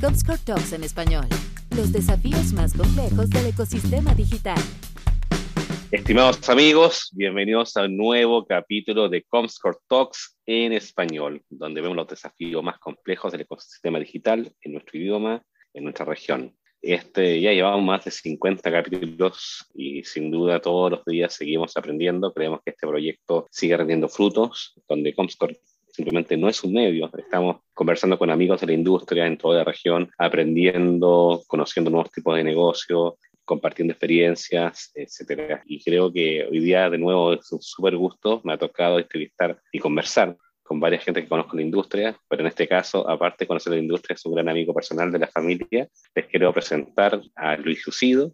Comscore Talks en español. Los desafíos más complejos del ecosistema digital. Estimados amigos, bienvenidos a un nuevo capítulo de Comscore Talks en español, donde vemos los desafíos más complejos del ecosistema digital en nuestro idioma, en nuestra región. Este, ya llevamos más de 50 capítulos y sin duda todos los días seguimos aprendiendo. Creemos que este proyecto sigue rendiendo frutos, donde Comscore simplemente no es un medio. Estamos conversando con amigos de la industria en toda la región, aprendiendo, conociendo nuevos tipos de negocio, compartiendo experiencias, etcétera. Y creo que hoy día, de nuevo, es un súper gusto. Me ha tocado entrevistar y conversar con varias gente que conozco en la industria, pero en este caso, aparte de conocer la industria, es un gran amigo personal de la familia. Les quiero presentar a Luis Lucido.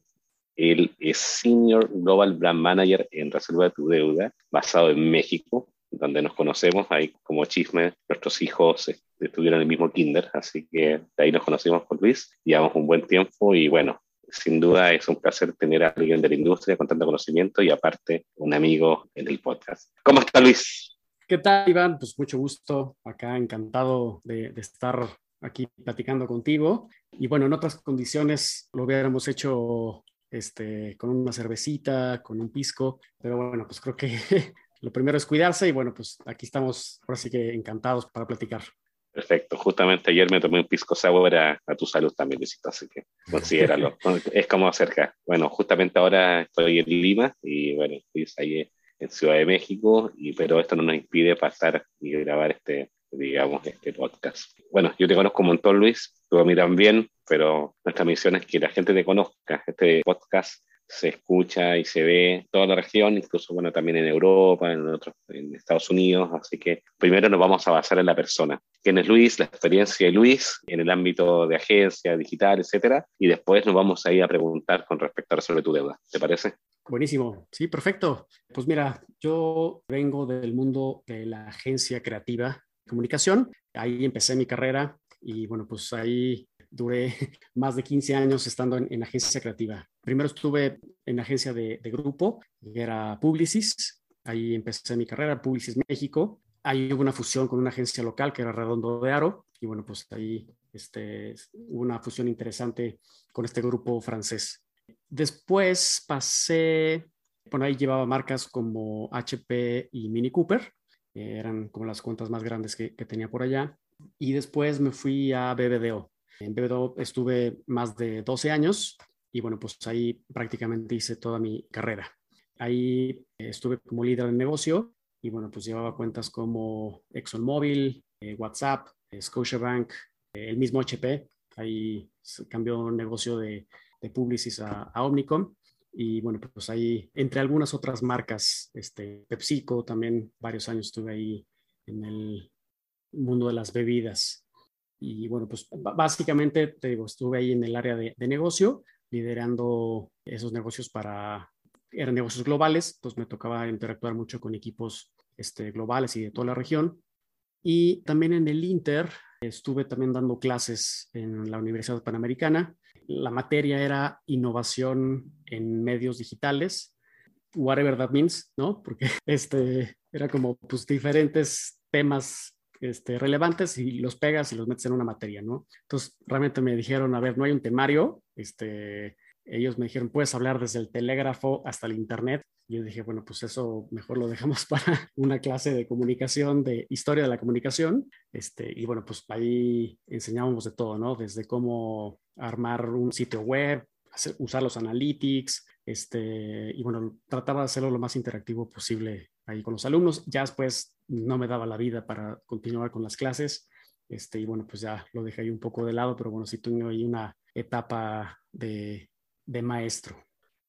Él es Senior Global Brand Manager en Reserva tu Deuda, basado en México, donde nos conocemos. Ahí, como chisme, nuestros hijos estuvieron en el mismo kinder, así que de ahí nos conocimos con Luis. Llevamos un buen tiempo y bueno, sin duda es un placer tener a alguien de la industria con tanto conocimiento y aparte un amigo en el podcast. ¿Cómo está Luis? ¿Qué tal, Iván? Pues mucho gusto. Acá encantado de, estar aquí platicando contigo. Y bueno, en otras condiciones lo hubiéramos hecho este, con una cervecita, con un pisco, pero bueno, pues creo que lo primero es cuidarse y bueno, pues aquí estamos, ahora sí que encantados para platicar. Perfecto, justamente ayer me tomé un pisco sour a, a tu salud también, Luisito, así que considéralo. es como acerca. Bueno, justamente ahora estoy en Lima y bueno, estoy ahí en Ciudad de México, y, pero esto no nos impide pasar y grabar este, digamos, este podcast. Bueno, yo te conozco un montón, Luis, tú a mí también, pero nuestra misión es que la gente te conozca. Este podcast se escucha y se ve toda la región, incluso bueno, también en Europa, en, otros, en Estados Unidos. Así que primero nos vamos a basar en la persona. ¿Quién es Luis? La experiencia de Luis en el ámbito de agencia, digital, etcétera. Y después nos vamos a ir a preguntar con respecto a resolver tu deuda. ¿Te parece? Buenísimo, sí, perfecto. Pues mira, yo vengo del mundo de la agencia creativa comunicación. Ahí empecé mi carrera y bueno, pues ahí duré más de 15 años estando en, agencia creativa. Primero estuve en agencia de, grupo, que era Publicis. Ahí empecé mi carrera, Publicis México. Ahí hubo una fusión con una agencia local que era Redondo de Aro. Y bueno, pues ahí este, hubo una fusión interesante con este grupo francés. Después pasé, bueno, ahí llevaba marcas como HP y Mini Cooper, eran como las cuentas más grandes que, tenía por allá. Y después me fui a BBDO. En BBDO estuve más de 12 años y bueno, pues ahí prácticamente hice toda mi carrera. Ahí estuve como líder de negocio y bueno, pues llevaba cuentas como ExxonMobil, eh, WhatsApp, eh, Scotiabank, eh, el mismo HP. Ahí cambió negocio de de Publicis a, Omnicom. Y bueno, pues ahí, entre algunas otras marcas, este, PepsiCo también, varios años estuve ahí en el mundo de las bebidas. Y bueno, pues básicamente, te digo, estuve ahí en el área de, negocio, liderando esos negocios para, eran negocios globales, pues me tocaba interactuar mucho con equipos este, globales y de toda la región. Y también en el Inter estuve también dando clases en la Universidad Panamericana la materia era innovación en medios digitales, whatever that means, ¿no? Porque este, era como pues diferentes temas este, relevantes y los pegas y los metes en una materia, ¿no? Entonces, realmente me dijeron, a ver, no hay un temario, este, ellos me dijeron, puedes hablar desde el telégrafo hasta el Internet. Yo dije, bueno, pues eso mejor lo dejamos para una clase de comunicación, de historia de la comunicación. Este, y bueno, pues ahí enseñábamos de todo, ¿no? Desde cómo armar un sitio web, usar los analytics, este, y bueno, trataba de hacerlo lo más interactivo posible ahí con los alumnos. Ya después no me daba la vida para continuar con las clases. Este, y bueno, pues ya lo dejé ahí un poco de lado, pero bueno, sí tuve ahí una etapa de, de maestro.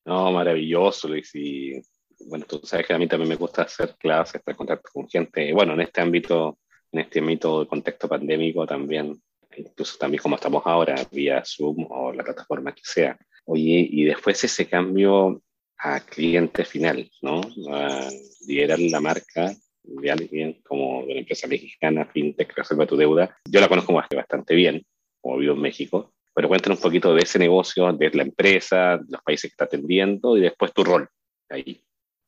No, maravilloso, Luis. Y bueno, tú sabes que a mí también me gusta hacer clases, estar en contacto con gente. Bueno, en este ámbito, en este ámbito de contexto pandémico también, incluso también como estamos ahora, vía Zoom o la plataforma que sea. Oye, y después ese cambio a cliente final, ¿no? A liderar la marca de alguien como de la empresa mexicana FinTech Reserva tu Deuda. Yo la conozco bastante bien, como vivo en México, pero cuéntanos un poquito de ese negocio, de la empresa, los países que está atendiendo y después tu rol ahí.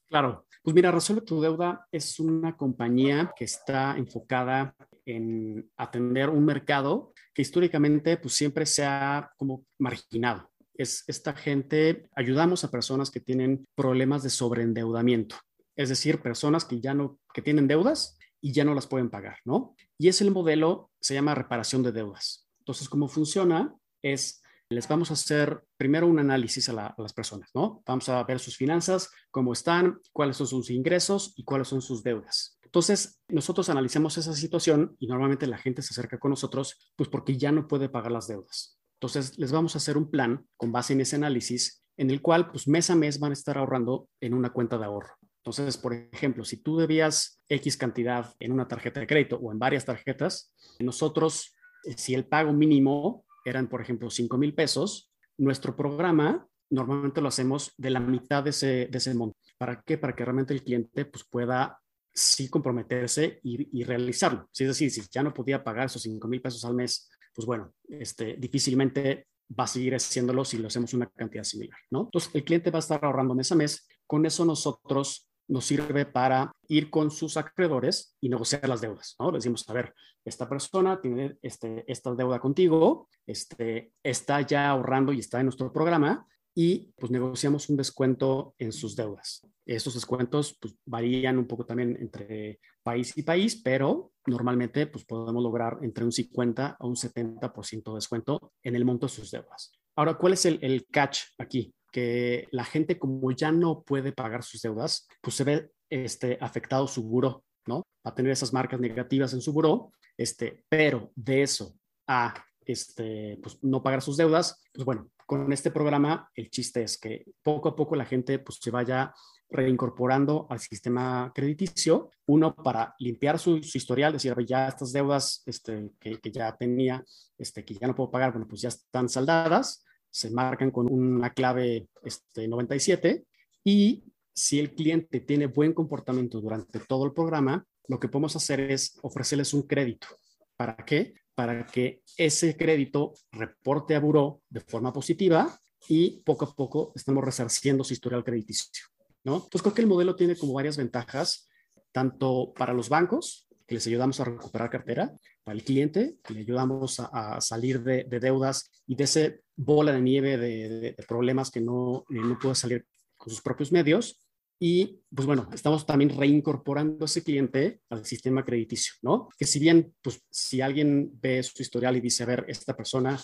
Claro, pues mira, Resuelve tu Deuda es una compañía que está enfocada en atender un mercado que históricamente pues siempre se ha como marginado. Es esta gente, ayudamos a personas que tienen problemas de sobreendeudamiento, es decir, personas que ya no, que tienen deudas y ya no las pueden pagar, ¿no? Y es el modelo, se llama reparación de deudas. Entonces, ¿cómo funciona? Es, les vamos a hacer primero un análisis a, a, las personas, ¿no? Vamos a ver sus finanzas, cómo están, cuáles son sus ingresos y cuáles son sus deudas. Entonces, nosotros analizamos esa situación y normalmente la gente se acerca con nosotros, pues porque ya no puede pagar las deudas. Entonces, les vamos a hacer un plan con base en ese análisis en el cual, pues mes a mes van a estar ahorrando en una cuenta de ahorro. Entonces, por ejemplo, si tú debías X cantidad en una tarjeta de crédito o en varias tarjetas, nosotros, eh, si el pago mínimo eran, por ejemplo, 5 mil pesos, nuestro programa normalmente lo hacemos de la mitad de ese, de ese monto. ¿Para qué? Para que realmente el cliente pues, pueda sí comprometerse y, realizarlo. es decir, si ya no podía pagar esos 5 mil pesos al mes, pues bueno, este, difícilmente va a seguir haciéndolo si lo hacemos una cantidad similar, ¿no? Entonces, el cliente va a estar ahorrando mes a mes. Con eso nosotros nos sirve para ir con sus acreedores y negociar las deudas, ¿no? Le decimos, a ver, esta persona tiene este, esta deuda contigo, este, está ya ahorrando y está en nuestro programa, y pues negociamos un descuento en sus deudas. Estos descuentos pues, varían un poco también entre país y país, pero normalmente pues, podemos lograr entre un 50 a un 70% de descuento en el monto de sus deudas. Ahora, ¿cuál es el, el catch aquí? Que la gente como ya no puede pagar sus deudas, pues se ve este, afectado su buró, ¿no? Va a tener esas marcas negativas en su buró, este, pero de eso a este, pues, no pagar sus deudas, pues bueno, con este programa el chiste es que poco a poco la gente pues, se vaya reincorporando al sistema crediticio, uno para limpiar su, historial, decir, ya estas deudas este, que, ya tenía, este, que ya no puedo pagar, bueno, pues ya están saldadas, se marcan con una clave este, 97 y si el cliente tiene buen comportamiento durante todo el programa, lo que podemos hacer es ofrecerles un crédito. ¿Para qué? para que ese crédito reporte a Buró de forma positiva y poco a poco estamos resarciendo su historial crediticio. ¿No? Entonces creo que el modelo tiene como varias ventajas, tanto para los bancos, que les ayudamos a recuperar cartera, para el cliente, que le ayudamos a, salir de, deudas y de ese bola de nieve de, problemas que no, no puede salir con sus propios medios, y pues bueno, estamos también reincorporando a ese cliente al sistema crediticio, ¿no? Que si bien, pues si alguien ve su historial y dice, a ver, esta persona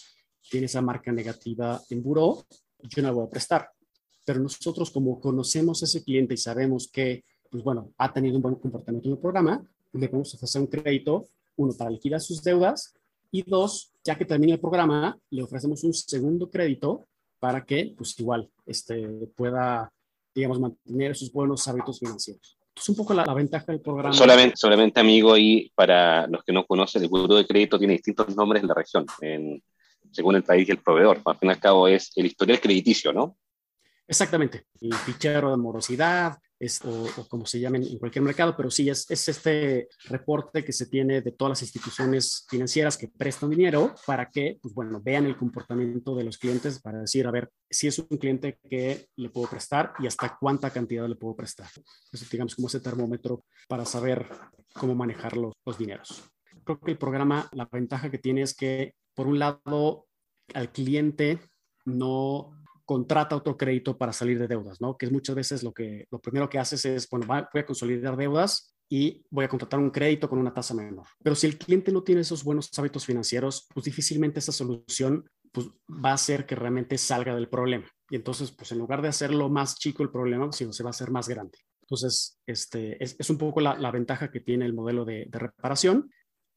tiene esa marca negativa en buró, yo no la voy a prestar. Pero nosotros como conocemos a ese cliente y sabemos que, pues bueno, ha tenido un buen comportamiento en el programa, le podemos ofrecer un crédito, uno, para liquidar sus deudas y dos, ya que termine el programa, le ofrecemos un segundo crédito para que, pues igual, este, pueda digamos, mantener sus buenos hábitos financieros. Es un poco la, ventaja del programa. Solamente, solamente, amigo, y para los que no conocen, el buro de crédito tiene distintos nombres en la región, en, según el país y el proveedor. Al fin y al cabo es el historial crediticio, ¿no? Exactamente. El fichero de morosidad, o, como se llamen en cualquier mercado, pero sí es, es, este reporte que se tiene de todas las instituciones financieras que prestan dinero para que, pues bueno, vean el comportamiento de los clientes para decir, a ver, si es un cliente que le puedo prestar y hasta cuánta cantidad le puedo prestar. Eso, digamos, como ese termómetro para saber cómo manejar los, los dineros. Creo que el programa, la ventaja que tiene es que, por un lado, al cliente no contrata otro crédito para salir de deudas, ¿no? Que es muchas veces lo que lo primero que haces es, bueno, voy a consolidar deudas y voy a contratar un crédito con una tasa menor. Pero si el cliente no tiene esos buenos hábitos financieros, pues difícilmente esa solución pues, va a hacer que realmente salga del problema. Y entonces, pues en lugar de hacerlo más chico el problema, sino se va a hacer más grande. Entonces, este, es, un poco la, ventaja que tiene el modelo de, de reparación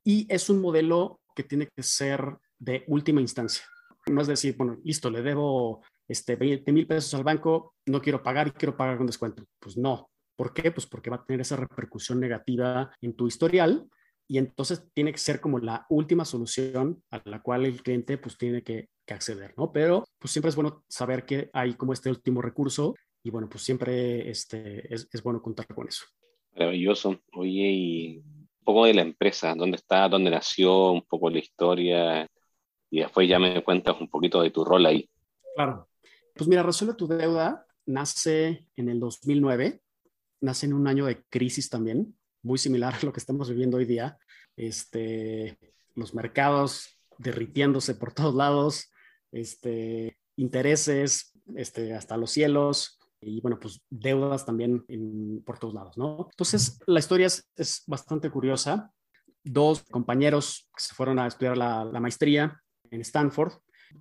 y es un modelo que tiene que ser de última instancia. No es decir, bueno, listo, le debo este, 20 mil pesos al banco, no quiero pagar y quiero pagar con descuento. Pues no. ¿Por qué? Pues porque va a tener esa repercusión negativa en tu historial y entonces tiene que ser como la última solución a la cual el cliente pues tiene que, acceder, ¿no? Pero pues siempre es bueno saber que hay como este último recurso y bueno, pues siempre este, es, es bueno contar con eso. Maravilloso. Oye, y un poco de la empresa, dónde está, dónde nació, un poco la historia y después ya me cuentas un poquito de tu rol ahí. Claro. Pues mira, Resuelve tu deuda nace en el 2009, nace en un año de crisis también. muy similar a lo que estamos viviendo hoy día. Este, los mercados derritiéndose por todos lados, este, intereses este, hasta los cielos y bueno, pues deudas también por todos lados, ¿no? Entonces, la historia es, bastante curiosa. Dos compañeros que se fueron a estudiar la, la maestría en Stanford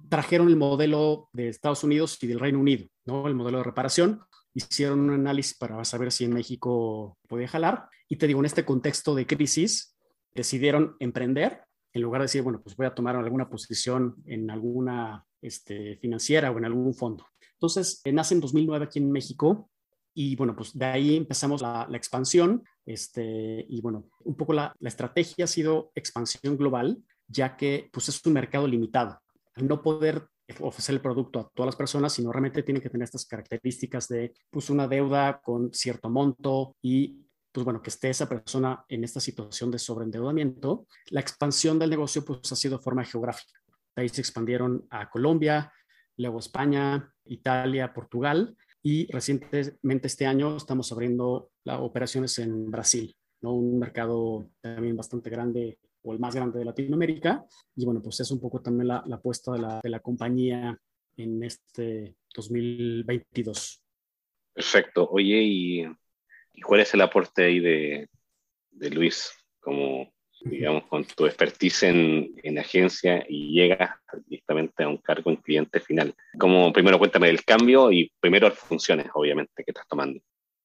trajeron el modelo de Estados Unidos y del Reino Unido, ¿no? El modelo de reparación. Hicieron un análisis para saber si en México podía jalar. Y te digo, en este contexto de crisis, decidieron emprender en lugar de decir, bueno, pues voy a tomar alguna posición en alguna este, financiera o en algún fondo. Entonces, eh, nace en 2009 aquí en México y bueno, pues de ahí empezamos la, expansión este, y bueno, un poco la, la, estrategia ha sido expansión global, ya que pues es un mercado limitado. No poder ofrecer el producto a todas las personas, sino realmente tiene que tener estas características de pues una deuda con cierto monto y pues bueno, que esté esa persona en esta situación de sobreendeudamiento, la expansión del negocio pues ha sido de forma geográfica. De ahí se expandieron a Colombia, luego España, Italia, Portugal y recientemente este año estamos abriendo las operaciones en Brasil, ¿no? un mercado también bastante grande o el más grande de Latinoamérica. Y bueno, pues es un poco también la, apuesta de la, de la compañía en este 2022. Perfecto. Oye, y ¿Y cuál es el aporte ahí de, Luis, como, digamos, con tu expertise en, en, agencia y llegas directamente a un cargo en cliente final? Como primero cuéntame el cambio y primero las funciones, obviamente, que estás tomando.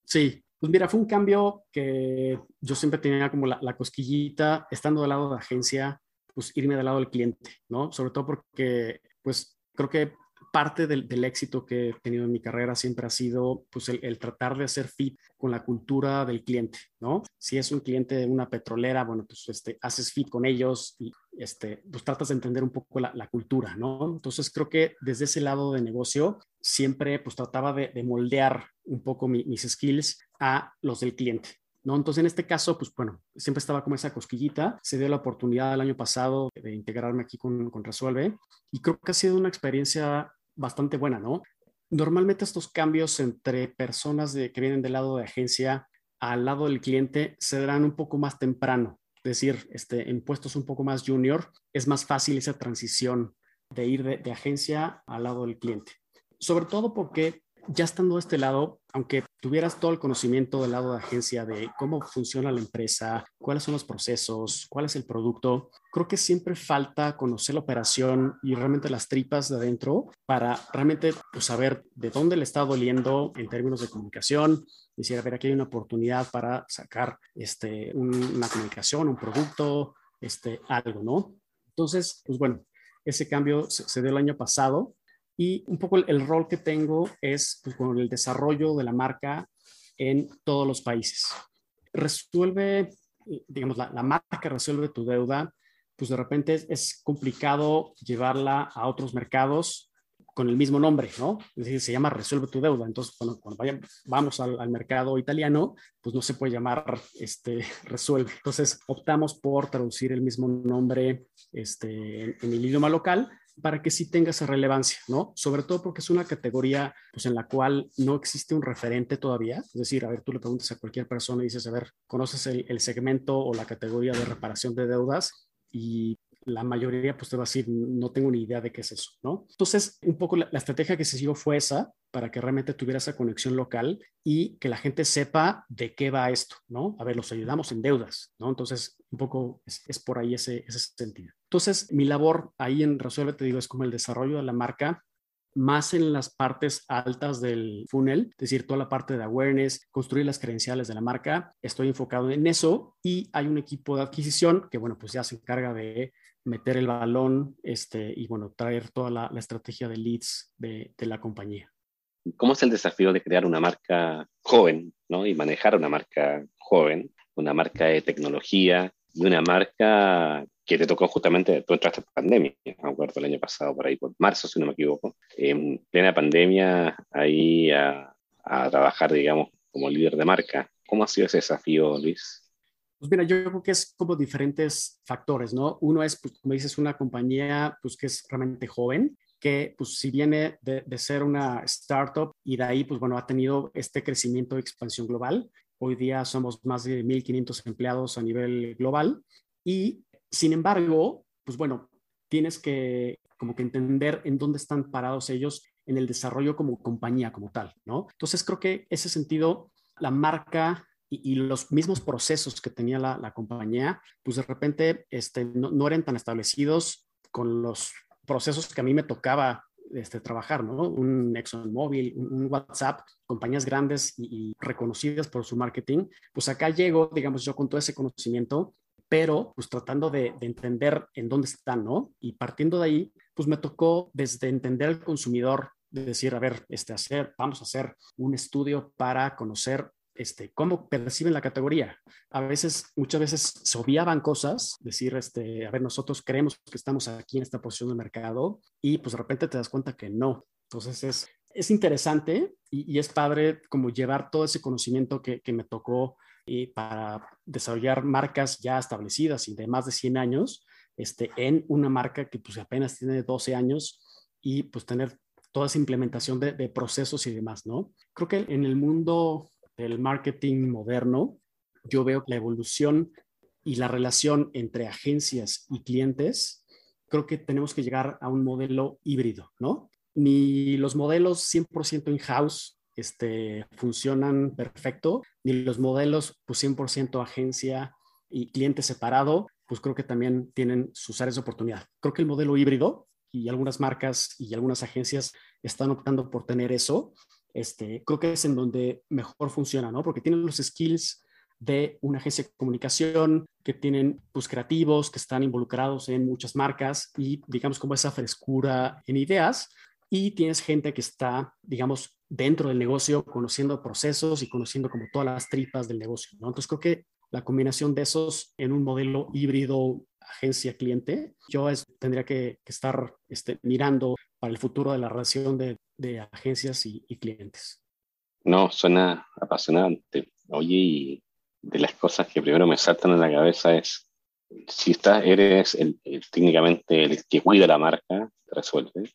Sí, pues mira, fue un cambio que yo siempre tenía como la, la cosquillita, estando del lado de agencia, pues irme del lado del cliente, ¿no? Sobre todo porque, pues creo que parte del, éxito que he tenido en mi carrera siempre ha sido pues el, tratar de hacer fit con la cultura del cliente, ¿no? Si es un cliente de una petrolera, bueno, pues este, haces fit con ellos y este, pues tratas de entender un poco la, cultura, ¿no? Entonces creo que desde ese lado de negocio siempre pues trataba de, moldear un poco mis skills a los del cliente, ¿no? Entonces, en este caso, pues bueno, siempre estaba como esa cosquillita. Se dio la oportunidad el año pasado de integrarme aquí con, con Resuelve y creo que ha sido una experiencia bastante buena, ¿no? Normalmente estos cambios entre personas de, que vienen del lado de agencia al lado del cliente se darán un poco más temprano, es decir, este, en puestos un poco más junior, es más fácil esa transición de ir de, de agencia al lado del cliente. Sobre todo porque ya estando de este lado, aunque tuvieras todo el conocimiento del lado de agencia de cómo funciona la empresa, cuáles son los procesos, cuál es el producto, creo que siempre falta conocer la operación y realmente las tripas de adentro para realmente pues, saber de dónde le está doliendo en términos de comunicación. Decir, a ver, aquí hay una oportunidad para sacar este, una comunicación, un producto, este, algo, ¿no? Entonces, pues bueno, ese cambio se dio el año pasado y un poco el, rol que tengo es pues, con el desarrollo de la marca en todos los países. Resuelve, digamos, la, marca resuelve tu deuda, pues de repente es, complicado llevarla a otros mercados con el mismo nombre, ¿no? Es decir, se llama Resuelve tu deuda. Entonces, cuando, cuando vamos al, mercado italiano, pues no se puede llamar este, Resuelve. Entonces, optamos por traducir el mismo nombre este, en el idioma local para que sí tenga esa relevancia, ¿no? Sobre todo porque es una categoría pues, en la cual no existe un referente todavía. Es decir, a ver, tú le preguntas a cualquier persona y dices, a ver, ¿conoces el, segmento o la categoría de reparación de deudas? Y la mayoría pues te va a decir, no tengo ni idea de qué es eso, ¿no? Entonces, un poco la, estrategia que se siguió fue esa, para que realmente tuviera esa conexión local y que la gente sepa de qué va esto, ¿no? A ver, los ayudamos en deudas, ¿no? Entonces, un poco es, por ahí ese sentido. Entonces, mi labor ahí en Resuelve, te digo, es como el desarrollo de la marca, más en las partes altas del funnel, es decir, toda la parte de awareness, construir las credenciales de la marca. Estoy enfocado en eso y hay un equipo de adquisición que, bueno, pues ya se encarga de meter el balón este, y, bueno, traer toda la, estrategia de leads de, de, la compañía. ¿Cómo es el desafío de crear una marca joven ¿no? y manejar una marca joven, una marca de tecnología y una marca que te tocó justamente, tú entraste en pandemia, me acuerdo el año pasado, por ahí, por marzo, si no me equivoco, en plena pandemia, ahí a, a trabajar, digamos, como líder de marca. ¿Cómo ha sido ese desafío, Luis? Pues mira, yo creo que es como diferentes factores, ¿no? Uno es, pues, como dices, una compañía pues, que es realmente joven, que pues si viene de, de, ser una startup y de ahí, pues bueno, ha tenido este crecimiento de expansión global, Hoy día somos más de 1.500 empleados a nivel global y, sin embargo, pues bueno, tienes que como que entender en dónde están parados ellos en el desarrollo como compañía, como tal, ¿no? Entonces creo que ese sentido, la marca y, los mismos procesos que tenía la, compañía, pues de repente este, no, eran tan establecidos con los procesos que a mí me tocaba este, trabajar, ¿no? Un ExxonMobil, un, un WhatsApp, compañías grandes y, reconocidas por su marketing, pues acá llego, digamos, yo con todo ese conocimiento, pero pues tratando de, de, entender en dónde están, ¿no? Y partiendo de ahí, pues me tocó desde entender al consumidor, de decir, a ver, este, hacer, vamos a hacer un estudio para conocer este, cómo perciben la categoría. A veces, muchas veces se obviaban cosas, decir, este, a ver, nosotros creemos que estamos aquí en esta posición de mercado y pues de repente te das cuenta que no. Entonces es, es interesante y, es padre como llevar todo ese conocimiento que, que me tocó y para desarrollar marcas ya establecidas y de más de 100 años este, en una marca que pues apenas tiene 12 años y pues tener toda esa implementación de, de procesos y demás, ¿no? Creo que en el mundo del marketing moderno, yo veo la evolución y la relación entre agencias y clientes, creo que tenemos que llegar a un modelo híbrido, ¿no? Ni los modelos 100% in-house este, funcionan perfecto, ni los modelos pues 100% agencia y cliente separado, pues creo que también tienen sus áreas de oportunidad. Creo que el modelo híbrido y algunas marcas y algunas agencias están optando por tener eso este, creo que es en donde mejor funciona, ¿no? Porque tienen los skills de una agencia de comunicación, que tienen pues creativos, que están involucrados en muchas marcas y digamos como esa frescura en ideas. Y tienes gente que está, digamos, dentro del negocio, conociendo procesos y conociendo como todas las tripas del negocio, ¿no? Entonces creo que la combinación de esos en un modelo híbrido agencia-cliente, yo tendría que, estar este, mirando para el futuro de la relación de, agencias y, clientes. No, suena apasionante. Oye, y de las cosas que primero me saltan en la cabeza es, si estás, eres el, técnicamente el que cuida la marca, resuelve,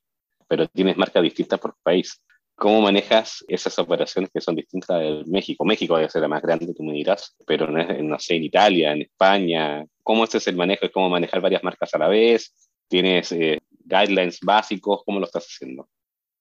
pero tienes marcas distintas por país. ¿Cómo manejas esas operaciones que son distintas de México? México debe ser la más grande, tú me dirás, pero no, no sé, en Italia, en España. ¿Cómo este es el manejo? ¿Es cómo manejar varias marcas a la vez? ¿Tienes eh, guidelines básicos? ¿Cómo lo estás haciendo?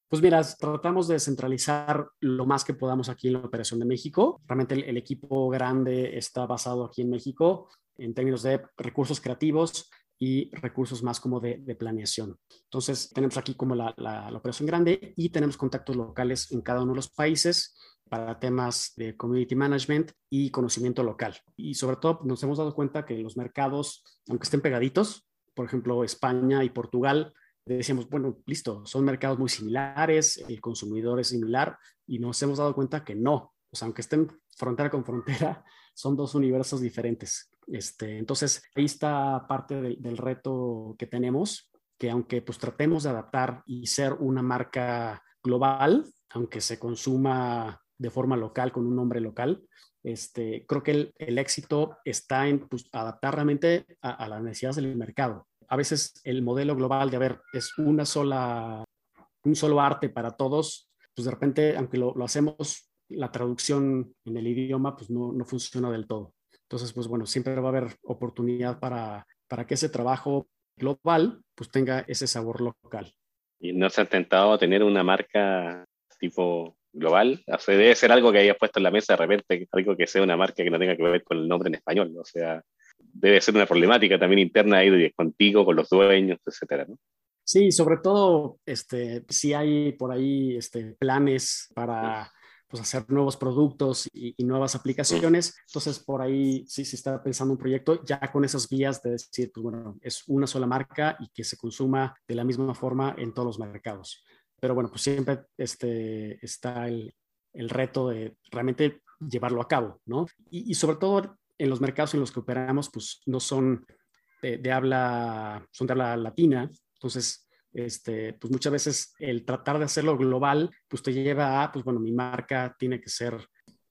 Pues mira, tratamos de centralizar lo más que podamos aquí en la operación de México. Realmente el, equipo grande está basado aquí en México en términos de recursos creativos y recursos más como de, planeación. Entonces, tenemos aquí como la, la, operación grande y tenemos contactos locales en cada uno de los países para temas de community management y conocimiento local. Y sobre todo nos hemos dado cuenta que los mercados, aunque estén pegaditos, por ejemplo, España y Portugal, decíamos, bueno, listo, son mercados muy similares, el consumidor es similar y nos hemos dado cuenta que no. O sea, aunque estén frontera con frontera, son dos universos diferentes. Este, entonces, ahí está parte del reto que tenemos, que aunque pues tratemos de adaptar y ser una marca global, aunque se consuma de forma local con un nombre local, este, creo que el, éxito está en pues, adaptar realmente a, las necesidades del mercado. A veces el modelo global de, a ver, es una sola, un solo arte para todos, pues de repente, aunque lo, lo hacemos, la traducción en el idioma, pues no, no, funciona del todo. Entonces, pues bueno, siempre va a haber oportunidad para, para que ese trabajo global, pues tenga ese sabor local. ¿Y no se ha intentado tener una marca tipo global. O sea, debe ser algo que hayas puesto en la mesa de repente, algo que sea una marca que no tenga que ver con el nombre en español. O sea, debe ser una problemática también interna ahí contigo, con los dueños, etcétera, ¿no? Sí, sobre todo, este, si hay por ahí este, planes para pues, hacer nuevos productos y, nuevas aplicaciones. Entonces, por ahí sí se está pensando un proyecto ya con esas vías de decir, pues bueno, es una sola marca y que se consuma de la misma forma en todos los mercados pero bueno, pues siempre este, está el, el reto de realmente llevarlo a cabo, ¿no? Y, sobre todo en los mercados en los que operamos, pues no son de, habla, son de habla latina, entonces, este, pues muchas veces el tratar de hacerlo global, pues te lleva a, pues bueno, mi marca tiene que ser,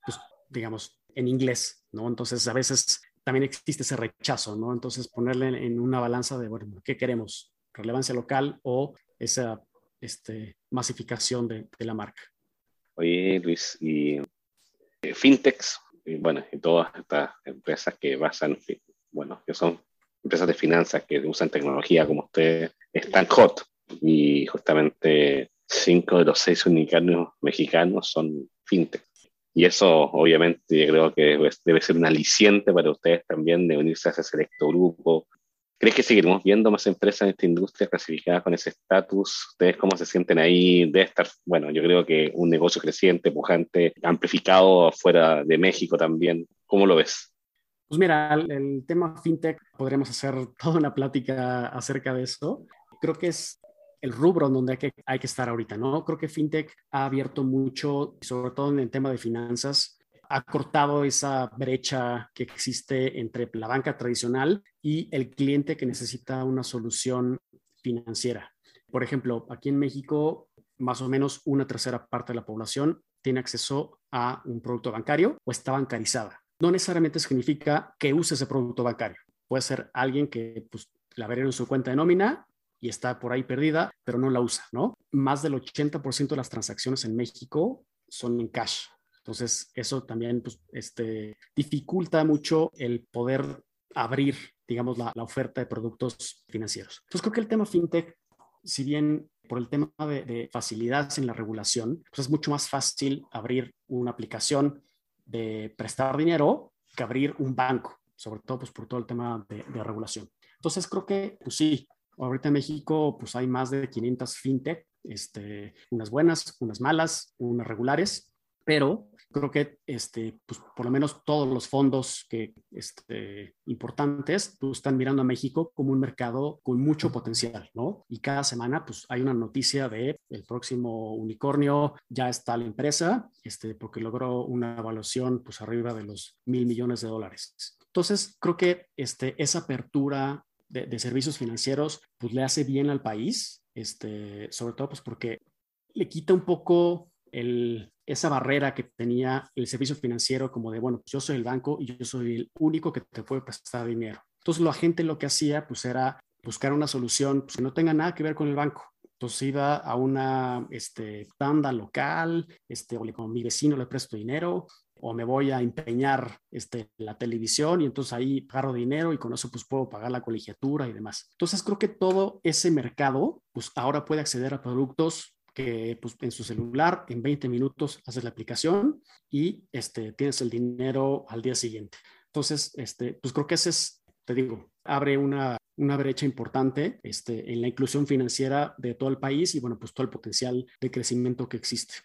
pues digamos, en inglés, ¿no? Entonces, a veces también existe ese rechazo, ¿no? Entonces, ponerle en una balanza de, bueno, ¿qué queremos? ¿Relevancia local o esa este, masificación de, la marca. Oye, Luis, y eh, fintechs y bueno, y todas estas empresas que basan, bueno, que son empresas de finanzas que usan tecnología como ustedes, están hot. Y justamente cinco de los seis unicornios mexicanos son fintech. Y eso obviamente creo que debe ser un aliciente para ustedes también de unirse a ese selecto grupo. ¿Crees que seguiremos viendo más empresas en esta industria clasificadas con ese estatus? ¿Ustedes cómo se sienten ahí? Debe estar, bueno, yo creo que un negocio creciente, pujante, amplificado fuera de México también. ¿Cómo lo ves? Pues mira, el, tema fintech, podríamos hacer toda una plática acerca de eso. Creo que es el rubro en donde hay que, hay que estar ahorita, ¿no? Creo que fintech ha abierto mucho, sobre todo en el tema de finanzas, ha cortado esa brecha que existe entre la banca tradicional y el cliente que necesita una solución financiera. Por ejemplo, aquí en México, más o menos una tercera parte de la población tiene acceso a un producto bancario o está bancarizada no necesariamente significa que use ese producto bancario. Puede ser alguien que pues, la ve en su cuenta de nómina y está por ahí perdida, pero no la usa, ¿no? Más del 80% de las transacciones en México son en cash. Entonces, eso también pues, este, dificulta mucho el poder abrir, digamos, la, oferta de productos financieros. Entonces, creo que el tema fintech, si bien por el tema de, de facilidades en la regulación, pues es mucho más fácil abrir una aplicación de prestar dinero que abrir un banco, sobre todo pues, por todo el tema de, regulación. Entonces creo que, pues sí, ahorita en México pues hay más de 500 fintech, este, unas buenas, unas malas, unas regulares, pero creo que este, pues, por lo menos todos los fondos que, este, importantes pues, están mirando a México como un mercado con mucho potencial, ¿no? Y cada semana pues, hay una noticia de el próximo unicornio, ya está la empresa, este, porque logró una evaluación pues, arriba de los mil millones de dólares. Entonces, creo que este, esa apertura de, de, servicios financieros pues, le hace bien al país, este, sobre todo pues, porque le quita un poco el, esa barrera que tenía el servicio financiero como de, bueno, pues yo soy el banco y yo soy el único que te puede prestar dinero. Entonces la gente lo que hacía pues era buscar una solución pues, que no tenga nada que ver con el banco. Entonces iba a una este, tanda local, este, o le, con mi vecino le presto dinero, o me voy a empeñar este, la televisión y entonces ahí agarro dinero y con eso pues puedo pagar la colegiatura y demás. Entonces creo que todo ese mercado pues ahora puede acceder a productos que pues, en su celular en 20 minutos haces la aplicación y este, tienes el dinero al día siguiente. Entonces, este, pues creo que ese es, te digo, abre una, una brecha importante este, en la inclusión financiera de todo el país y bueno, pues todo el potencial de crecimiento que existe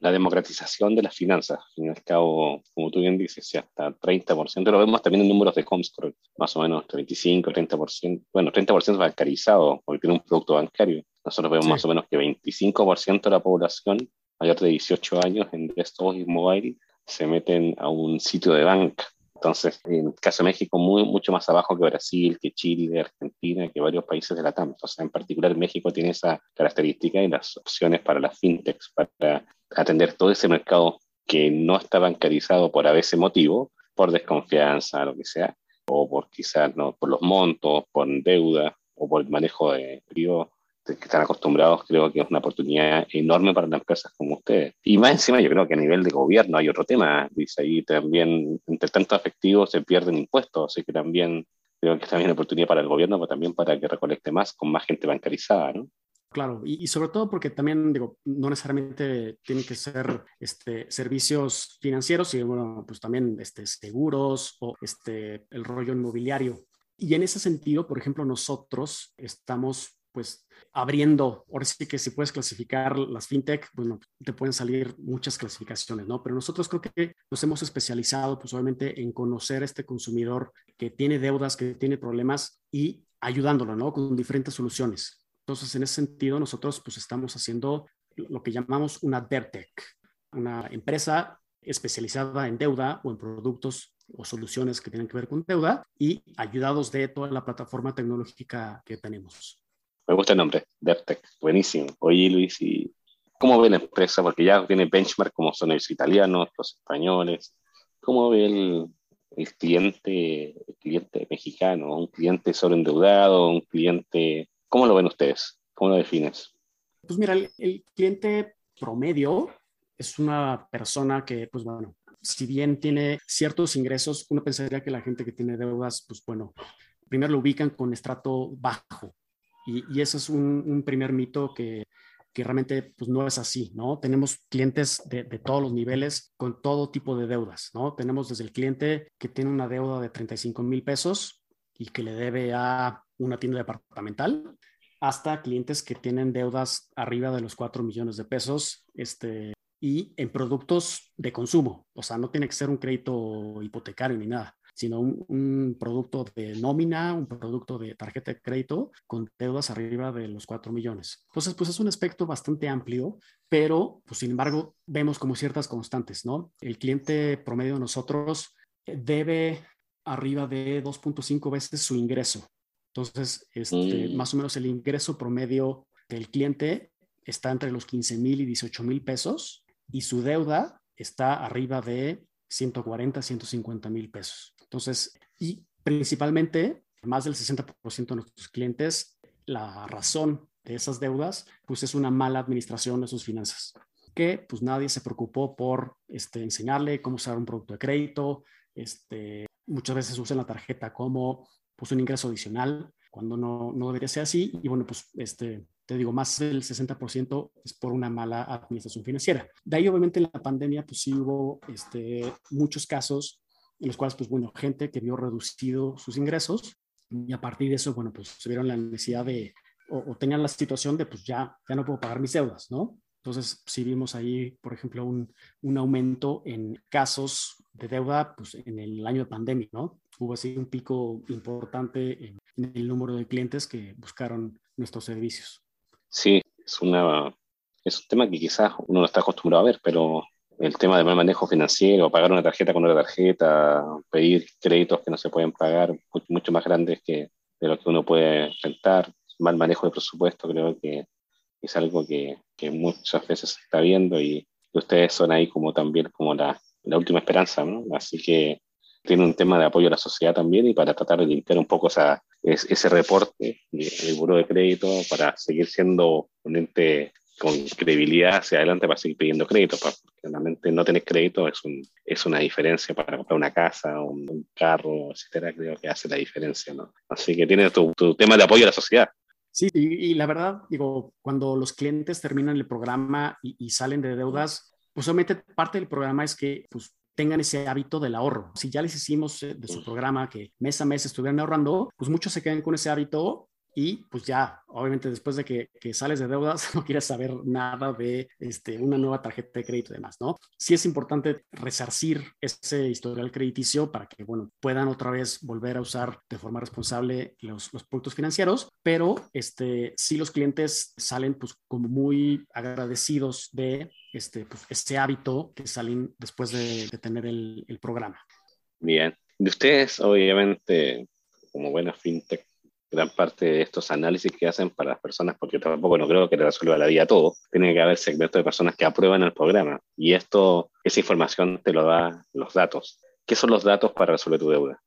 la democratización de las finanzas. Al fin y al cabo, como tú bien dices, si hasta 30%, lo vemos también en números de Comscore, más o menos 25, 30%, bueno, 30% bancarizado, porque tiene un producto bancario. Nosotros vemos más o menos que 25% de la población mayor de 18 años en desktop y mobile se meten a un sitio de banca. Entonces, en el caso de México, muy, mucho más abajo que Brasil, que Chile, Argentina, que varios países de la TAM. Sea, en particular México tiene esa característica y las opciones para las fintechs, para atender todo ese mercado que no está bancarizado por a veces motivo, por desconfianza, lo que sea, o por quizás no, por los montos, por deuda o por el manejo de periodos que están acostumbrados, creo que es una oportunidad enorme para las empresas como ustedes. Y más encima, yo creo que a nivel de gobierno hay otro tema, dice ahí también, entre tantos efectivos se pierden impuestos, así que también creo que es también una oportunidad para el gobierno, pero también para que recolecte más con más gente bancarizada, ¿no? Claro, y, sobre todo porque también, digo, no necesariamente tienen que ser este, servicios financieros, sino bueno, pues también este, seguros o este, el rollo inmobiliario. Y en ese sentido, por ejemplo, nosotros estamos pues abriendo, ahora sí que si puedes clasificar las fintech, bueno, te pueden salir muchas clasificaciones, ¿no? Pero nosotros creo que nos hemos especializado pues obviamente en conocer a este consumidor que tiene deudas, que tiene problemas y ayudándolo, ¿no? Con diferentes soluciones. Entonces, en ese sentido, nosotros pues estamos haciendo lo que llamamos una DevTech, una empresa especializada en deuda o en productos o soluciones que tienen que ver con deuda y ayudados de toda la plataforma tecnológica que tenemos. Me gusta el nombre, DevTech, buenísimo. Oye, Luis, ¿y cómo ve la empresa? Porque ya tiene benchmark como son los italianos, los españoles. ¿Cómo ve el, el cliente, el cliente mexicano? ¿Un cliente solo endeudado? ¿Un cliente ¿Cómo lo ven ustedes? ¿Cómo lo defines? Pues mira, el, cliente promedio es una persona que, pues bueno, si bien tiene ciertos ingresos, uno pensaría que la gente que tiene deudas, pues bueno, primero lo ubican con estrato bajo. Y, y ese es un, primer mito que, que realmente pues, no es así, ¿no? Tenemos clientes de, de, todos los niveles con todo tipo de deudas, ¿no? Tenemos desde el cliente que tiene una deuda de 35 mil pesos y que le debe a una tienda departamental, hasta clientes que tienen deudas arriba de los 4 millones de pesos este, y en productos de consumo. O sea, no tiene que ser un crédito hipotecario ni nada, sino un, un, producto de nómina, un producto de tarjeta de crédito con deudas arriba de los 4 millones. Entonces, pues es un aspecto bastante amplio, pero, pues sin embargo, vemos como ciertas constantes, ¿no? El cliente promedio de nosotros debe arriba de 2.5 veces su ingreso. Entonces, este, mm. más o menos el ingreso promedio del cliente está entre los 15 mil y 18 mil pesos y su deuda está arriba de 140, 150 mil pesos. Entonces, y principalmente, más del 60% de nuestros clientes, la razón de esas deudas, pues es una mala administración de sus finanzas, que pues nadie se preocupó por este, enseñarle cómo usar un producto de crédito, este, muchas veces usan la tarjeta como pues, un ingreso adicional, cuando no, no debería ser así. Y bueno, pues este, te digo, más del 60% es por una mala administración financiera. De ahí, obviamente, en la pandemia, pues sí hubo este, muchos casos en los cuales, pues bueno, gente que vio reducido sus ingresos y a partir de eso, bueno, pues se vieron la necesidad de, o, o tenían la situación de, pues ya, ya no puedo pagar mis deudas, ¿no? Entonces, sí vimos ahí, por ejemplo, un, un, aumento en casos de deuda pues, en el año de pandemia, ¿no? Hubo así un pico importante en, en, el número de clientes que buscaron nuestros servicios. Sí, es, una, es un tema que quizás uno no está acostumbrado a ver, pero el tema del mal manejo financiero, pagar una tarjeta con otra tarjeta, pedir créditos que no se pueden pagar, mucho más grandes que de lo que uno puede enfrentar, mal manejo de presupuesto, creo que es algo que, muchas veces se está viendo y ustedes son ahí como también como la, la última esperanza, ¿no? Así que tiene un tema de apoyo a la sociedad también y para tratar de limpiar un poco esa, ese reporte del buro de crédito para seguir siendo un ente con credibilidad hacia adelante para seguir pidiendo crédito, porque realmente no tener crédito es, un, es una diferencia para comprar una casa, un, un carro, etcétera, creo que hace la diferencia, ¿no? Así que tiene tu, tu tema de apoyo a la sociedad. Sí, y, y, la verdad, digo, cuando los clientes terminan el programa y, y, salen de deudas, pues obviamente parte del programa es que pues, tengan ese hábito del ahorro. Si ya les hicimos eh, de su programa que mes a mes estuvieran ahorrando, pues muchos se quedan con ese hábito y pues ya, obviamente después de que, que, sales de deudas, no quieres saber nada de este, una nueva tarjeta de crédito y demás, ¿no? Sí es importante resarcir ese historial crediticio para que, bueno, puedan otra vez volver a usar de forma responsable los, los productos financieros, pero este, sí los clientes salen pues como muy agradecidos de este, pues, hábito que salen después de, de tener el, el programa. Bien. De ustedes, obviamente, como buena fintech, gran parte de estos análisis que hacen para las personas, porque tampoco no creo que te resuelva la vida todo, tiene que haber segmentos de personas que aprueban el programa y esto, esa información te lo da los datos. ¿Qué son los datos para resolver tu deuda?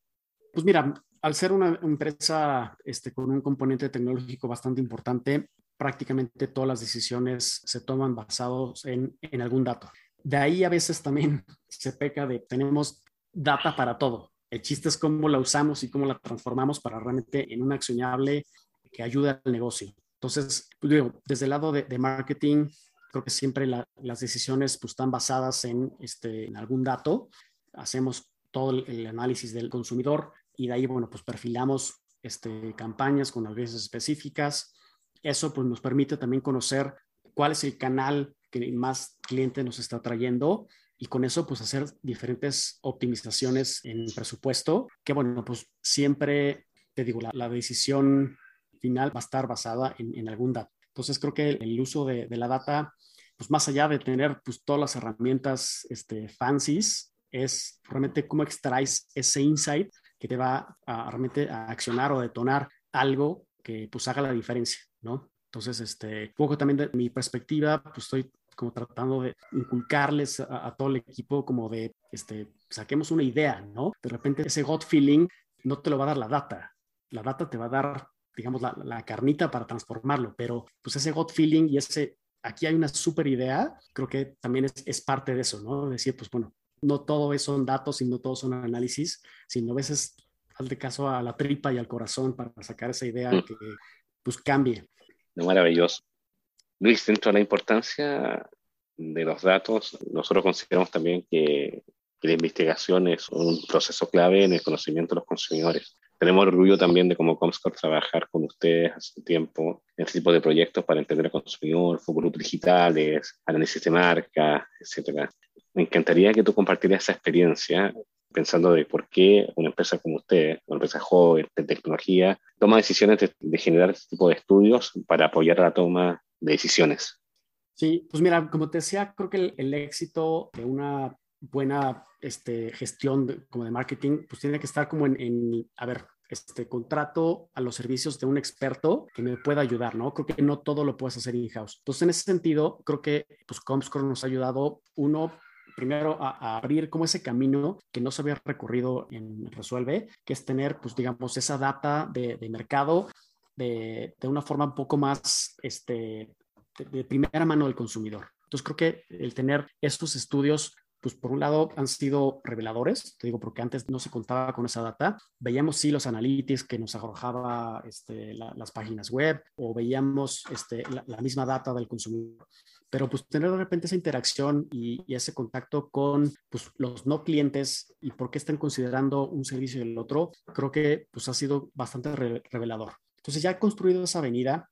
Pues mira, al ser una empresa este, con un componente tecnológico bastante importante, prácticamente todas las decisiones se toman basados en, algún dato. De ahí a veces también se peca de tenemos data para todo. El chiste es cómo la usamos y cómo la transformamos para realmente en un accionable que ayude al negocio. Entonces, pues digo, desde el lado de, marketing, creo que siempre la, las decisiones pues, están basadas en, este, en algún dato. Hacemos todo el, el, análisis del consumidor y de ahí, bueno, pues perfilamos este, campañas con audiencias específicas. Eso pues, nos permite también conocer cuál es el canal que más cliente nos está trayendo y con eso pues hacer diferentes optimizaciones en presupuesto, que bueno, pues siempre, te digo, la, la decisión final va a estar basada en, en, algún dato. Entonces creo que el, uso de, de, la data, pues más allá de tener pues todas las herramientas este, fancies, es realmente cómo extraes ese insight que te va a, realmente a accionar o detonar algo que pues haga la diferencia, ¿no? Entonces, este, poco también de mi perspectiva, pues estoy como tratando de inculcarles a, a, todo el equipo como de, este, saquemos una idea, ¿no? De repente ese gut feeling no te lo va a dar la data, la data te va a dar, digamos, la, la carnita para transformarlo, pero pues ese gut feeling y ese, aquí hay una súper idea, creo que también es, es, parte de eso, ¿no? Decir, pues bueno, no todo son datos y no todo son análisis, sino a veces de caso a la tripa y al corazón para sacar esa idea mm. que pues cambie. Maravilloso. Luis, dentro de la importancia de los datos, nosotros consideramos también que, que la investigación es un proceso clave en el conocimiento de los consumidores tenemos orgullo también de como Comscore trabajar con ustedes hace tiempo en este tipo de proyectos para entender al consumidor, focus digitales, análisis de marca, etc. Me encantaría que tú compartieras esa experiencia pensando de por qué una empresa como usted, una empresa joven de tecnología, toma decisiones de, generar este tipo de estudios para apoyar la toma de decisiones. Sí, pues mira, como te decía, creo que el éxito de una buena este, gestión como de marketing, pues tiene que estar como en, a ver, este contrato a los servicios de un experto que me pueda ayudar, ¿no? Creo que no todo lo puedes hacer in-house. Entonces, en ese sentido, creo que pues Comscore nos ha ayudado, uno, primero a, abrir como ese camino que no se había recorrido en Resuelve, que es tener, pues digamos, esa data de, mercado de, una forma un poco más, este, de, de primera mano del consumidor. Entonces creo que el tener estos estudios pues por un lado han sido reveladores, te digo, porque antes no se contaba con esa data. Veíamos sí los analytics que nos arrojaba este, las páginas web o veíamos este, la, misma data del consumidor. Pero pues tener de repente esa interacción y, ese contacto con pues, los no clientes y por qué están considerando un servicio y el otro, creo que pues ha sido bastante revelador. Entonces ya construido esa avenida,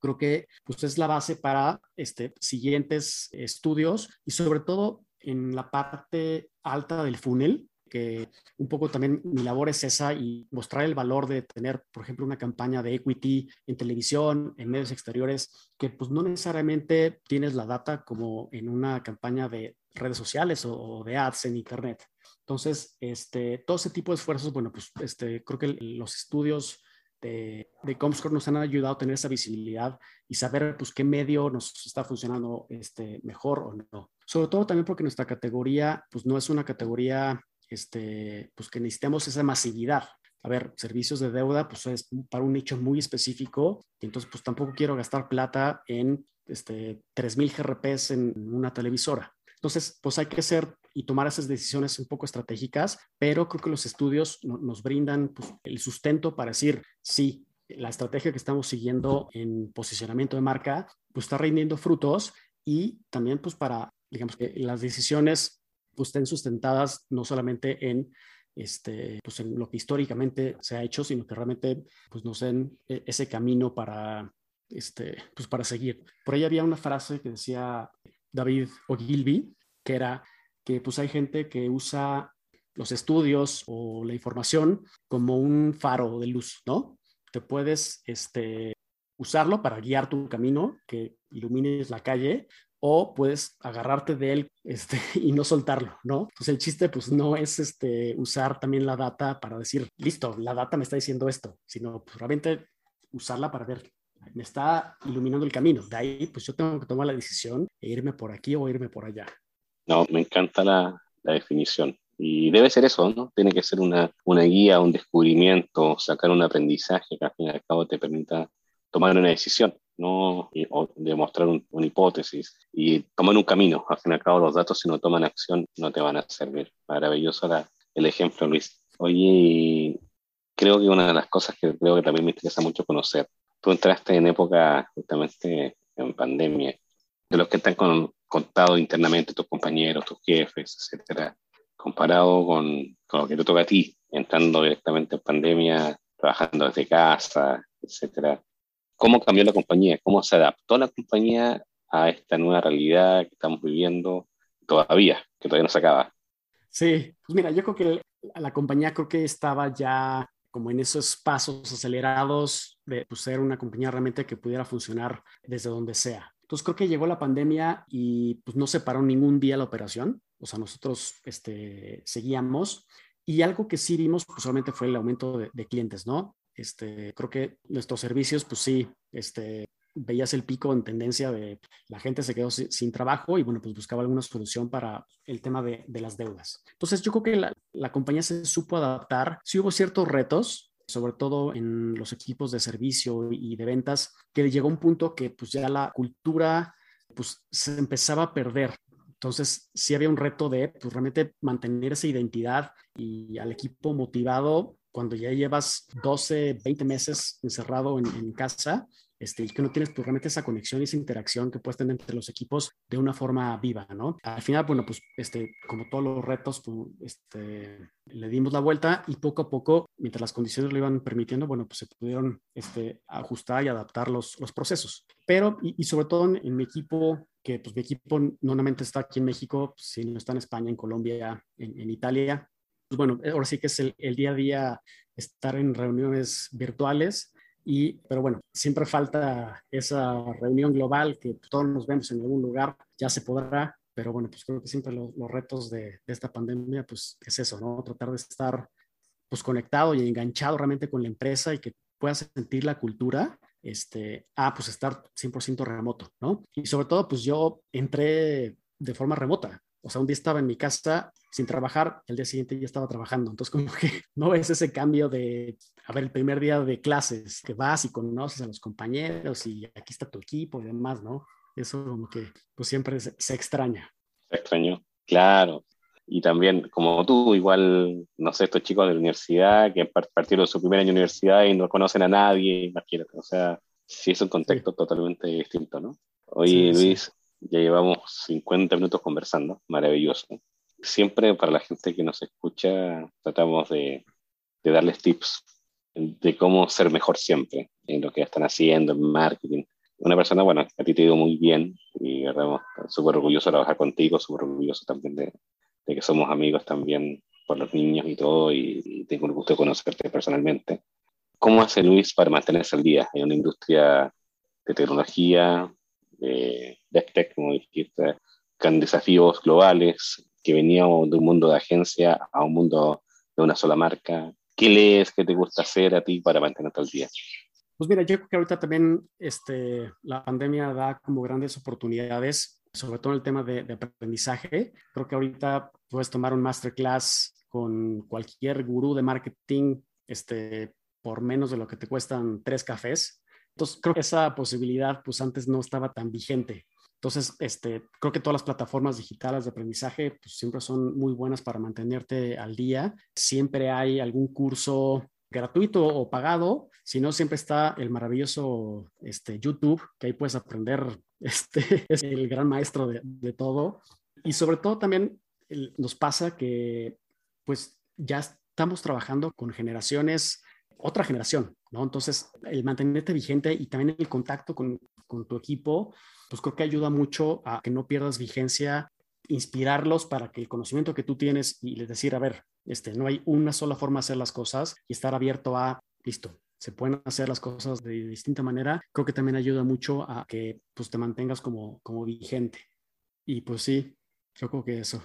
creo que pues, es la base para este, siguientes estudios y sobre todo en la parte alta del funnel, que un poco también mi labor es esa y mostrar el valor de tener, por ejemplo, una campaña de equity en televisión, en medios exteriores, que pues no necesariamente tienes la data como en una campaña de redes sociales o, de ads en internet. Entonces, este, todo ese tipo de esfuerzos, bueno, pues este, creo que los estudios de, de Comscore nos han ayudado a tener esa visibilidad y saber pues qué medio nos está funcionando este, mejor o no. Sobre todo también porque nuestra categoría pues no es una categoría este, pues que necesitemos esa masividad. A ver, servicios de deuda pues es para un nicho muy específico y entonces pues tampoco quiero gastar plata en este, 3.000 GRPs en una televisora. Entonces, pues hay que ser y tomar esas decisiones un poco estratégicas, pero creo que los estudios nos brindan pues, el sustento para decir, sí, la estrategia que estamos siguiendo en posicionamiento de marca, pues está rindiendo frutos y también pues para, digamos que las decisiones pues estén sustentadas no solamente en este, pues en lo que históricamente se ha hecho, sino que realmente pues nos den e-, ese camino para, este, pues para seguir. Por ahí había una frase que decía David Ogilvy, que era que pues hay gente que usa los estudios o la información como un faro de luz, ¿no? Te puedes este, usarlo para guiar tu camino, que ilumines la calle, o puedes agarrarte de él este, y no soltarlo, ¿no? Entonces el chiste pues no es este, usar también la data para decir, listo, la data me está diciendo esto, sino pues, realmente usarla para ver, me está iluminando el camino. De ahí pues yo tengo que tomar la decisión e irme por aquí o irme por allá. No, me encanta la, definición. Y debe ser eso, ¿no? Tiene que ser una, una guía, un descubrimiento, sacar un aprendizaje que al fin y al cabo te permita tomar una decisión, ¿no? o demostrar una hipótesis y tomar un camino. Al fin y al cabo, los datos, si no toman acción, no te van a servir. Maravilloso el ejemplo, Luis. Oye, creo que una de las cosas que creo que también me interesa mucho conocer, tú entraste en época justamente en pandemia, de los que están con, contado internamente tus compañeros, tus jefes, etcétera, comparado con, con, lo que te toca a ti, entrando directamente en pandemia, trabajando desde casa, etcétera. ¿Cómo cambió la compañía? ¿Cómo se adaptó la compañía a esta nueva realidad que estamos viviendo todavía, que todavía no se acaba? Sí, pues mira, yo creo que la compañía creo que estaba ya como en esos pasos acelerados de pues, ser una compañía realmente que pudiera funcionar desde donde sea. Entonces creo que llegó la pandemia y pues no se paró ningún día la operación. O sea, nosotros este, seguíamos y algo que sí vimos pues solamente fue el aumento de, clientes, ¿no? Este, creo que nuestros servicios, pues sí, este, veías el pico en tendencia de la gente se quedó sin, trabajo y bueno, pues buscaba alguna solución para el tema de, las deudas. Entonces yo creo que la, compañía se supo adaptar. Sí hubo ciertos retos, sobre todo en los equipos de servicio y de ventas, que llegó un punto que pues ya la cultura pues se empezaba a perder. Entonces, sí había un reto de pues, realmente mantener esa identidad y al equipo motivado cuando ya llevas 12, 20 meses encerrado en, en casa este, y que no tienes pues, realmente esa conexión y esa interacción que puedes tener entre los equipos de una forma viva, ¿no? Al final, bueno, pues este, como todos los retos, pues, este, le dimos la vuelta y poco a poco, mientras las condiciones lo iban permitiendo, bueno, pues se pudieron este, ajustar y adaptar los, los procesos. Pero, y, sobre todo en, mi equipo, que pues mi equipo no solamente está aquí en México, sino está en España, en Colombia, en, en Italia, pues bueno, ahora sí que es el, el, día a día estar en reuniones virtuales y, pero bueno, siempre falta esa reunión global que todos nos vemos en algún lugar, ya se podrá, pero bueno, pues creo que siempre los retos de, de, esta pandemia, pues es eso, ¿no? Tratar de estar pues conectado y enganchado realmente con la empresa y que puedas sentir la cultura, este, a pues estar 100% remoto, ¿no? Y sobre todo, pues yo entré de forma remota, o sea, un día estaba en mi casa sin trabajar, el día siguiente ya estaba trabajando. Entonces, como que no es ese cambio de, a ver, el primer día de clases, que vas y conoces a los compañeros y aquí está tu equipo y demás, ¿no? Eso como que pues siempre se, extraña. Se extrañó, claro. Y también, como tú, igual, no sé, estos chicos de la universidad que partieron de su primer año de universidad y no conocen a nadie, imagínate. O sea, sí es un contexto totalmente distinto, ¿no? Oye, Luis, ya llevamos 50 minutos conversando, maravilloso. Siempre para la gente que nos escucha tratamos de, de darles tips de cómo ser mejor siempre en lo que están haciendo, en marketing. Una persona, bueno, a ti te ha ido muy bien y estamos súper orgulloso de trabajar contigo, súper orgulloso también de, de, que somos amigos también por los niños y todo y, y tengo el gusto de conocerte personalmente. ¿Cómo hace Luis para mantenerse al día en una industria de tecnología, de tech, como dijiste, con desafíos globales, que veníamos de un mundo de agencia a un mundo de una sola marca. ¿Qué lees? ¿Qué te gusta hacer a ti para mantenerte al día? Pues mira, yo creo que ahorita también este, la pandemia da como grandes oportunidades, sobre todo en el tema de, de aprendizaje. Creo que ahorita puedes tomar un masterclass con cualquier gurú de marketing este, por menos de lo que te cuestan tres cafés. Entonces, creo que esa posibilidad, pues antes no estaba tan vigente. Entonces, este, creo que todas las plataformas digitales de aprendizaje pues, siempre son muy buenas para mantenerte al día. Siempre hay algún curso gratuito o pagado. Si no, siempre está el maravilloso este, YouTube, que ahí puedes aprender, este, es el gran maestro de, todo. Y sobre todo también nos pasa que pues ya estamos trabajando con generaciones otra generación, ¿no? Entonces, el mantenerte vigente y también el contacto con, con tu equipo, pues creo que ayuda mucho a que no pierdas vigencia, inspirarlos para que el conocimiento que tú tienes y les decir, a ver, este, no hay una sola forma de hacer las cosas y estar abierto a, listo, se pueden hacer las cosas de distinta manera, creo que también ayuda mucho a que pues te mantengas como, como vigente. Y pues sí, yo creo que eso.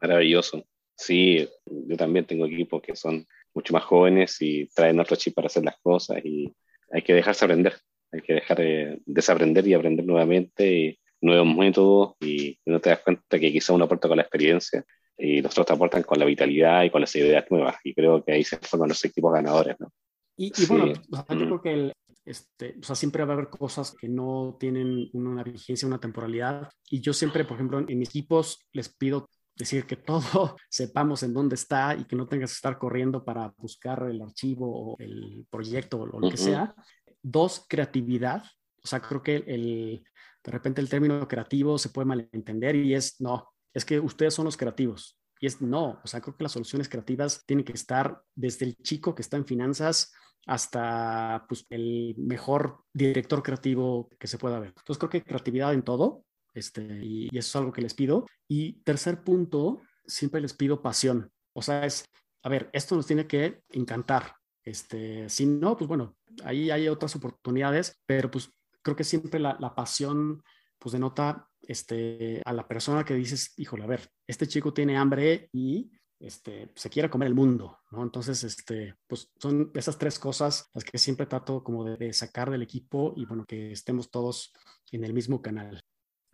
Maravilloso. Sí, yo también tengo equipos que son mucho más jóvenes y traen otro chip para hacer las cosas y hay que dejarse aprender, hay que dejar de desaprender y aprender nuevamente y nuevos métodos y, no te das cuenta que quizá uno aporta con la experiencia y los otros te aportan con la vitalidad y con las ideas nuevas y creo que ahí se forman los equipos ganadores, ¿no? Y, bueno, yo creo que el, este, o sea, siempre va a haber cosas que no tienen una vigencia, una temporalidad. Y yo siempre, por ejemplo, en mis equipos les pido decir que todo sepamos en dónde está y que no tengas que estar corriendo para buscar el archivo o el proyecto o lo que sea. Dos, creatividad. O sea, creo que el, de repente el término creativo se puede malentender y es, no, es que ustedes son los creativos. Y es, no, o sea, creo que las soluciones creativas tienen que estar desde el chico que está en finanzas hasta pues, el mejor director creativo que se pueda ver. Entonces, creo que creatividad en todo, este, y, eso es algo que les pido. Y tercer punto, siempre les pido pasión. O sea, es, a ver, esto nos tiene que encantar. Este, si no, pues bueno, ahí hay otras oportunidades, pero pues creo que siempre la, pasión pues denota este, a la persona que dices, híjole, a ver, este chico tiene hambre y este, se quiere comer el mundo, ¿no? Entonces, este, pues son esas tres cosas las que siempre trato como de, de sacar del equipo y bueno, que estemos todos en el mismo canal.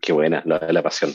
Qué buena, la de la pasión.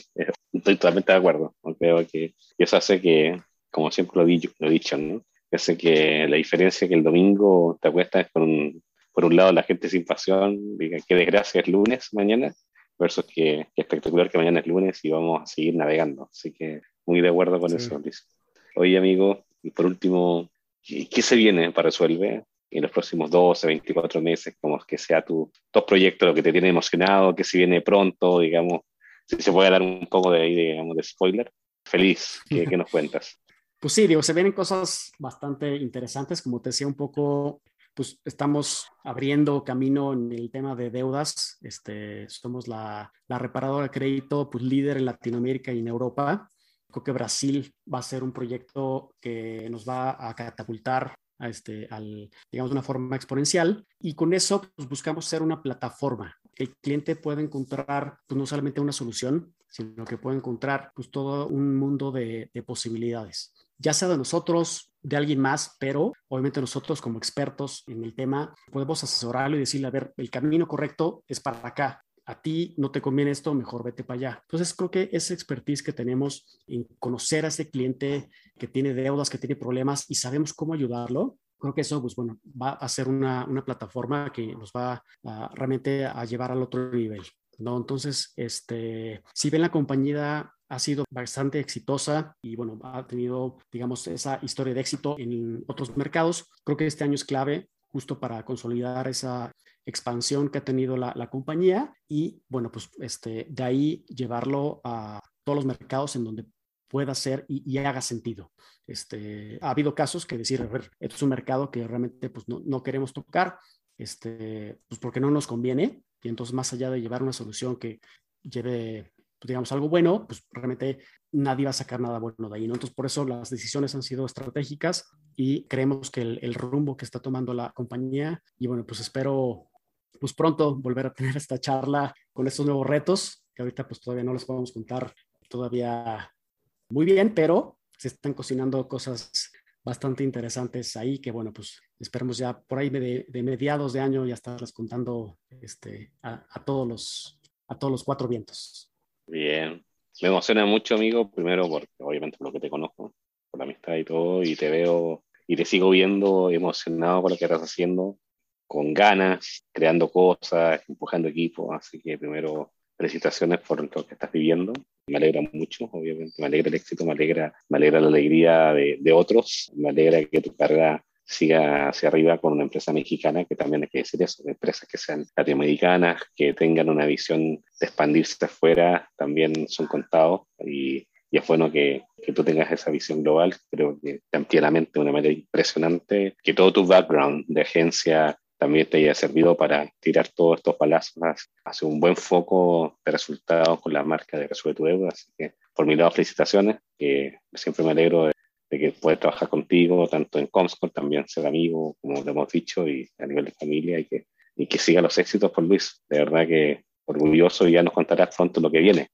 Estoy totalmente de acuerdo. Creo que eso hace que, como siempre lo lo he dicho ¿no? Hace que la diferencia que el domingo te acuestas por un, por un lado la gente sin pasión, diga qué desgracia es lunes mañana, versus que, espectacular que mañana es lunes y vamos a seguir navegando. Así que muy de acuerdo con eso, Luis. Oye, amigo, y por último, ¿qué, se viene para Resuelve en los próximos 12, 24 meses? Como que sea tu top proyecto, lo que te tiene emocionado, que se viene pronto, digamos, si se puede dar un poco de, digamos, de spoiler. Feliz, ¿qué, ¿qué nos cuentas? Pues sí, digo, se vienen cosas bastante interesantes, como te decía un poco, pues estamos abriendo camino en el tema de deudas. Este, somos la, la reparadora de crédito pues, líder en Latinoamérica y en Europa. Creo que Brasil va a ser un proyecto que nos va a catapultar a este, al, digamos, una forma exponencial. Y con eso pues, buscamos ser una plataforma. El cliente puede encontrar pues, no solamente una solución, sino que puede encontrar pues, todo un mundo de, de posibilidades ya sea de nosotros, de alguien más, pero obviamente nosotros como expertos en el tema podemos asesorarlo y decirle, a ver, el camino correcto es para acá. A ti no te conviene esto, mejor vete para allá. Entonces creo que esa expertise que tenemos en conocer a ese cliente que tiene deudas, que tiene problemas y sabemos cómo ayudarlo, creo que eso, pues bueno, va a ser una, una plataforma que nos va a, realmente a llevar al otro nivel. ¿no? Entonces, este, si ven la compañía ha sido bastante exitosa y bueno, ha tenido, digamos, esa historia de éxito en otros mercados. Creo que este año es clave justo para consolidar esa expansión que ha tenido la, compañía y bueno, pues este, de ahí llevarlo a todos los mercados en donde pueda ser y, haga sentido. Este, ha habido casos que decir, a ver, esto es un mercado que realmente pues, no, no queremos tocar, este, pues porque no nos conviene y entonces más allá de llevar una solución que lleve pues, digamos, algo bueno, pues realmente nadie va a sacar nada bueno de ahí. Entonces, por eso las decisiones han sido estratégicas y creemos que el, rumbo que está tomando la compañía, y bueno, pues espero, pues pronto volver a tener esta charla con estos nuevos retos, que ahorita pues todavía no les podemos contar todavía muy bien, pero se están cocinando cosas bastante interesantes ahí que bueno pues esperemos ya por ahí de, mediados de año ya estarles contando este, a, a, todos los a todos los cuatro vientos. Bien. Me emociona mucho, amigo, primero porque obviamente por lo que te conozco, por la amistad y todo, y te veo y te sigo viendo emocionado con lo que estás haciendo, con ganas, creando cosas, empujando equipos. Así que primero, felicitaciones por lo que estás viviendo. Me alegra mucho, obviamente, me alegra el éxito, me alegra, me alegra la alegría de, de otros, me alegra que tu carrera siga hacia arriba con una empresa mexicana, que también hay que decir eso, empresas que sean latinoamericanas, que tengan una visión de expandirse afuera, también son contados y, y es bueno que, que, tú tengas esa visión global, creo que ampliamente de una manera impresionante, que todo tu background de agencia también te haya servido para tirar todos estos palazos hacia un buen foco de resultados con la marca de Resuelve tu Deuda. Así que, por mi lado, felicitaciones, siempre me alegro de que puede trabajar contigo, tanto en Comscore, también ser amigo, como te hemos dicho, y a nivel de familia, y que, y que siga los éxitos por Luis. De verdad que orgulloso y ya nos contarás pronto lo que viene.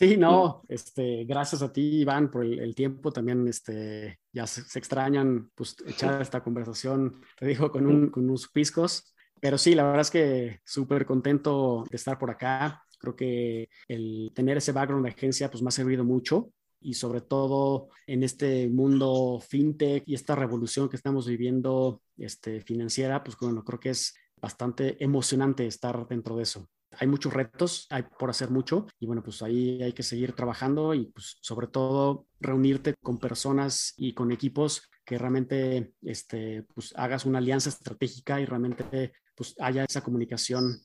Sí, no, este, gracias a ti, Iván, por el, tiempo. También este, ya se, extrañan pues, echar esta conversación, te digo, con, un, con unos piscos. Pero sí, la verdad es que súper contento de estar por acá. Creo que el tener ese background de agencia pues me ha servido mucho y sobre todo en este mundo fintech y esta revolución que estamos viviendo este, financiera, pues bueno, creo que es bastante emocionante estar dentro de eso. Hay muchos retos, hay por hacer mucho y bueno, pues ahí hay que seguir trabajando y pues sobre todo reunirte con personas y con equipos que realmente este, pues hagas una alianza estratégica y realmente pues haya esa comunicación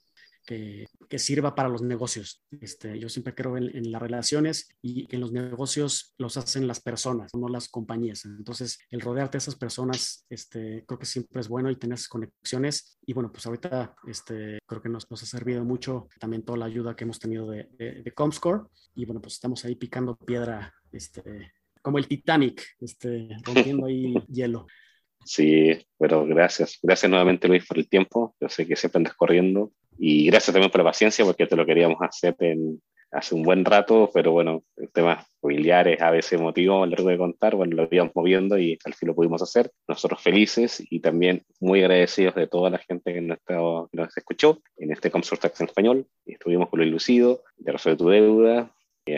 que, sirva para los negocios. Este, yo siempre creo en, las relaciones y que en los negocios los hacen las personas, no las compañías. Entonces, el rodearte de esas personas, este, creo que siempre es bueno y tener esas conexiones. Y bueno, pues ahorita este, creo que nos, nos ha servido mucho también toda la ayuda que hemos tenido de, de, Comscore. Y bueno, pues estamos ahí picando piedra, este, como el Titanic, este, rompiendo ahí hielo. Sí, pero gracias. Gracias nuevamente, Luis, por el tiempo. Yo sé que siempre andas corriendo y gracias también por la paciencia porque te lo queríamos hacer en, hace un buen rato, pero bueno, temas familiares, a veces emotivos, largo de contar, bueno, lo íbamos moviendo y al fin lo pudimos hacer. Nosotros felices y también muy agradecidos de toda la gente que nos, nos escuchó en este Comsort en español. Estuvimos con Luis Lucido, de Resuelve tu Deuda.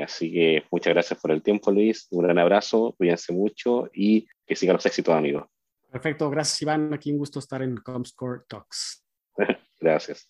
Así que muchas gracias por el tiempo, Luis. Un gran abrazo, cuídense mucho y que sigan los éxitos, amigos. Perfecto, gracias, Iván. Aquí un gusto estar en Comscore Talks. gracias.